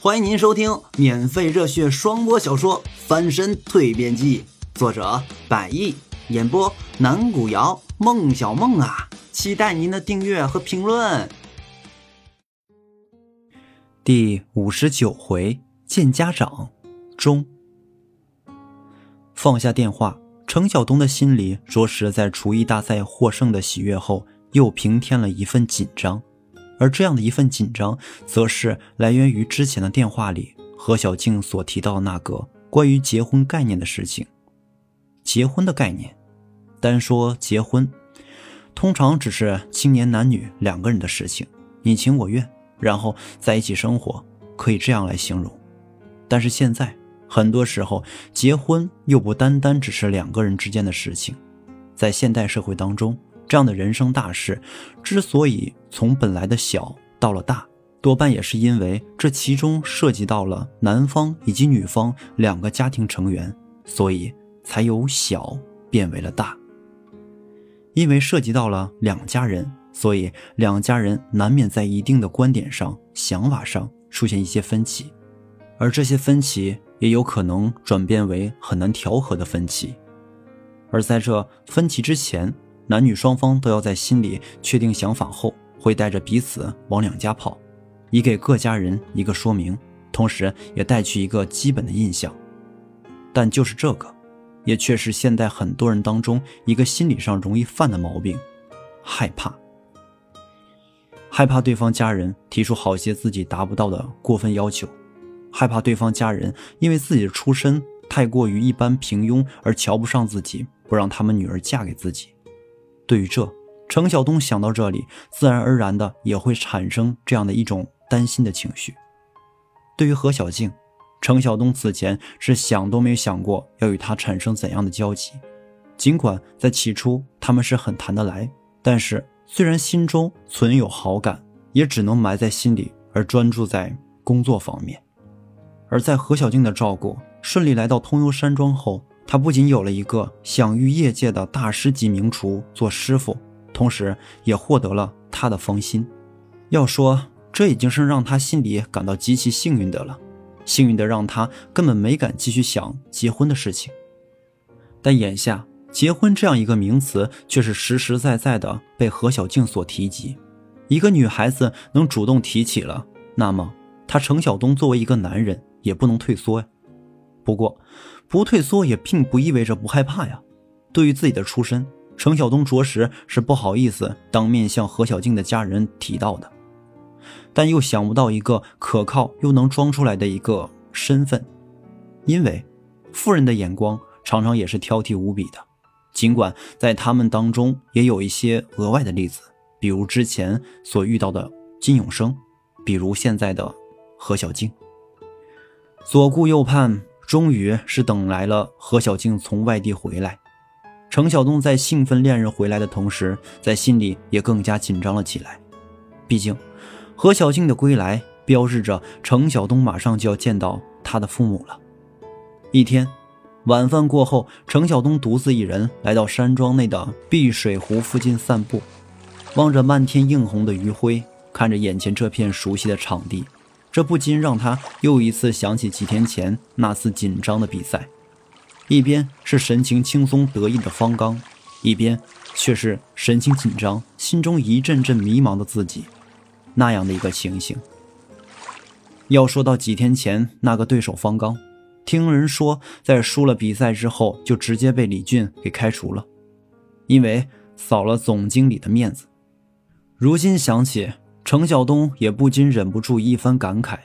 欢迎您收听免费热血双播小说《翻身蜕变记》，作者百亿，演播南古瑶、孟小梦啊，期待您的订阅和评论。第五十九回见家长中，放下电话，程晓东的心里着实在厨艺大赛获胜的喜悦后，又平添了一份紧张。而这样的一份紧张，则是来源于之前的电话里何小静所提到的那个关于结婚概念的事情。结婚的概念，单说结婚，通常只是青年男女两个人的事情，你情我愿，然后在一起生活，可以这样来形容。但是现在，很多时候，结婚又不单单只是两个人之间的事情，在现代社会当中。这样的人生大事，之所以从本来的小到了大，多半也是因为这其中涉及到了男方以及女方两个家庭成员，所以才由小变为了大。因为涉及到了两家人，所以两家人难免在一定的观点上、想法上出现一些分歧，而这些分歧也有可能转变为很难调和的分歧。而在这分歧之前，男女双方都要在心里确定想法后，会带着彼此往两家跑，以给各家人一个说明，同时也带去一个基本的印象。但就是这个，也却是现代很多人当中一个心理上容易犯的毛病：害怕。害怕对方家人提出好些自己达不到的过分要求，害怕对方家人因为自己的出身太过于一般平庸而瞧不上自己，不让他们女儿嫁给自己。对于这，程晓东想到这里，自然而然的也会产生这样的一种担心的情绪。对于何小静，程晓东此前是想都没想过要与她产生怎样的交集。尽管在起初他们是很谈得来，但是虽然心中存有好感，也只能埋在心里，而专注在工作方面。而在何小静的照顾，顺利来到通幽山庄后。他不仅有了一个享誉业界的大师级名厨做师傅，同时也获得了他的芳心。要说这已经是让他心里感到极其幸运的了，幸运的让他根本没敢继续想结婚的事情。但眼下结婚这样一个名词却是实实在在的被何小静所提及。一个女孩子能主动提起了，那么他程晓东作为一个男人也不能退缩呀。不过。不退缩也并不意味着不害怕呀。对于自己的出身，程晓东着实是不好意思当面向何小静的家人提到的，但又想不到一个可靠又能装出来的一个身份，因为富人的眼光常常也是挑剔无比的。尽管在他们当中也有一些额外的例子，比如之前所遇到的金永生，比如现在的何小静，左顾右盼。终于是等来了何小静从外地回来，程晓东在兴奋恋人回来的同时，在心里也更加紧张了起来。毕竟，何小静的归来标志着程晓东马上就要见到他的父母了。一天晚饭过后，程晓东独自一人来到山庄内的碧水湖附近散步，望着漫天映红的余晖，看着眼前这片熟悉的场地。这不禁让他又一次想起几天前那次紧张的比赛，一边是神情轻松得意的方刚，一边却是神情紧张、心中一阵阵迷茫的自己，那样的一个情形。要说到几天前那个对手方刚，听人说在输了比赛之后就直接被李俊给开除了，因为扫了总经理的面子。如今想起。程晓东也不禁忍不住一番感慨：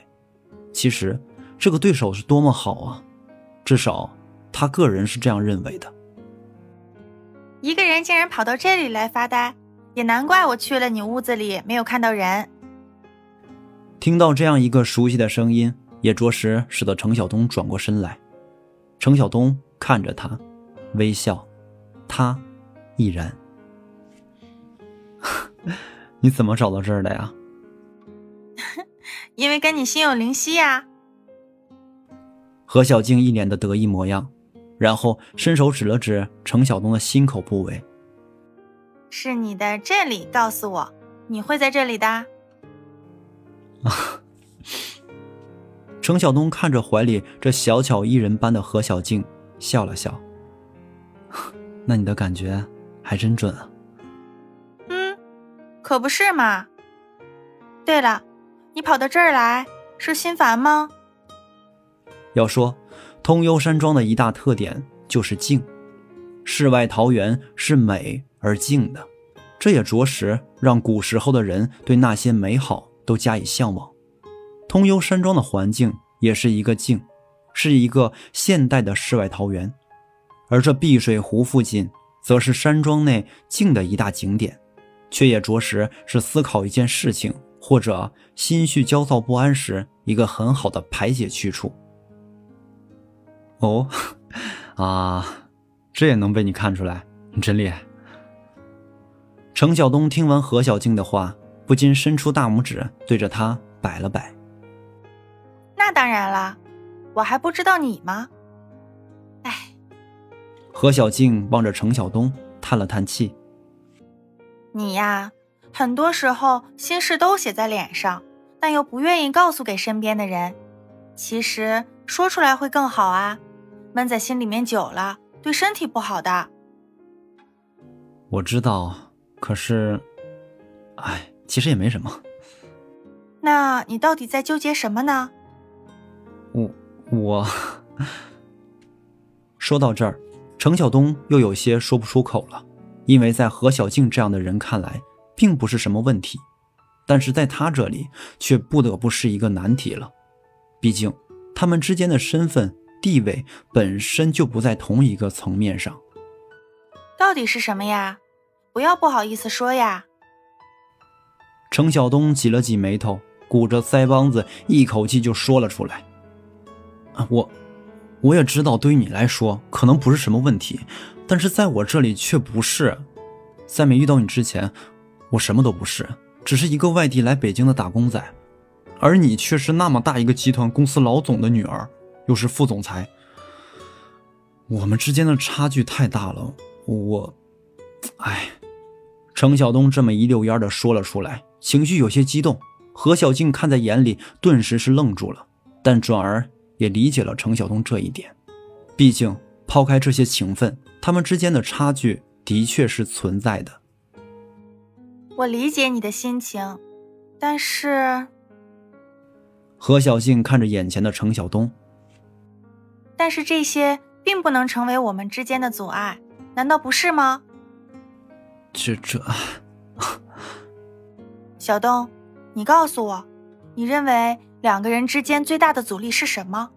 其实，这个对手是多么好啊！至少，他个人是这样认为的。一个人竟然跑到这里来发呆，也难怪我去了你屋子里没有看到人。听到这样一个熟悉的声音，也着实使得程晓东转过身来。程晓东看着他，微笑，他亦然。你怎么找到这儿的呀？因为跟你心有灵犀呀。何小静一脸的得意模样，然后伸手指了指程晓东的心口部位：“是你的这里告诉我，你会在这里的。”程晓东看着怀里这小巧一人般的何小静，笑了笑。那你的感觉还真准啊。可不是嘛。对了，你跑到这儿来是心烦吗？要说通幽山庄的一大特点就是静，世外桃源是美而静的，这也着实让古时候的人对那些美好都加以向往。通幽山庄的环境也是一个静，是一个现代的世外桃源，而这碧水湖附近则是山庄内静的一大景点，却也着实是思考一件事情或者心绪焦躁不安时一个很好的排解去处。哦，啊，这也能被你看出来，你真厉害。程晓东听完何小静的话，不禁伸出大拇指对着他摆了摆。那当然啦，我还不知道你吗？哎。何小静望着程晓东，叹了叹气：“你呀，很多时候心事都写在脸上，但又不愿意告诉给身边的人。其实说出来会更好啊。”闷在心里面久了，对身体不好的。我知道，可是，哎，其实也没什么。那你到底在纠结什么呢？我我，说到这儿，程晓东又有些说不出口了，因为在何小静这样的人看来，并不是什么问题，但是在他这里却不得不是一个难题了。毕竟，他们之间的身份。地位本身就不在同一个层面上，到底是什么呀？不要不好意思说呀。程晓东挤了挤眉头，鼓着腮帮子，一口气就说了出来：“啊，我，我也知道，对于你来说可能不是什么问题，但是在我这里却不是。在没遇到你之前，我什么都不是，只是一个外地来北京的打工仔，而你却是那么大一个集团公司老总的女儿。”又是副总裁，我们之间的差距太大了。我，哎，程晓东这么一溜烟的说了出来，情绪有些激动。何小静看在眼里，顿时是愣住了，但转而也理解了程晓东这一点。毕竟，抛开这些情分，他们之间的差距的确是存在的。我理解你的心情，但是，何小静看着眼前的程晓东。但是这些并不能成为我们之间的阻碍，难道不是吗？这这，小东，你告诉我，你认为两个人之间最大的阻力是什么？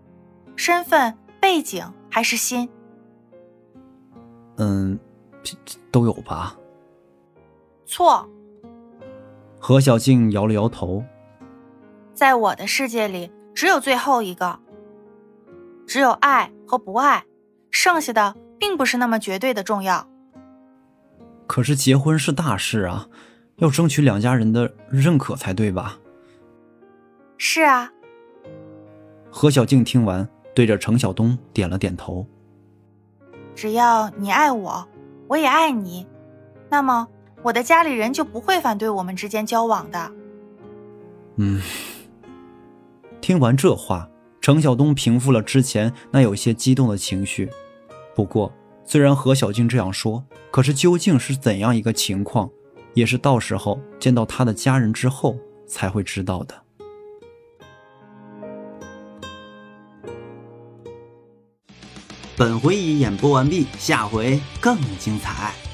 身份、背景还是心？嗯，都有吧。错。何小静摇了摇头。在我的世界里，只有最后一个。只有爱和不爱，剩下的并不是那么绝对的重要。可是结婚是大事啊，要争取两家人的认可才对吧？是啊。何小静听完，对着程晓东点了点头。只要你爱我，我也爱你，那么我的家里人就不会反对我们之间交往的。嗯。听完这话。程晓东平复了之前那有些激动的情绪，不过，虽然何小静这样说，可是究竟是怎样一个情况，也是到时候见到他的家人之后才会知道的。本回已演播完毕，下回更精彩。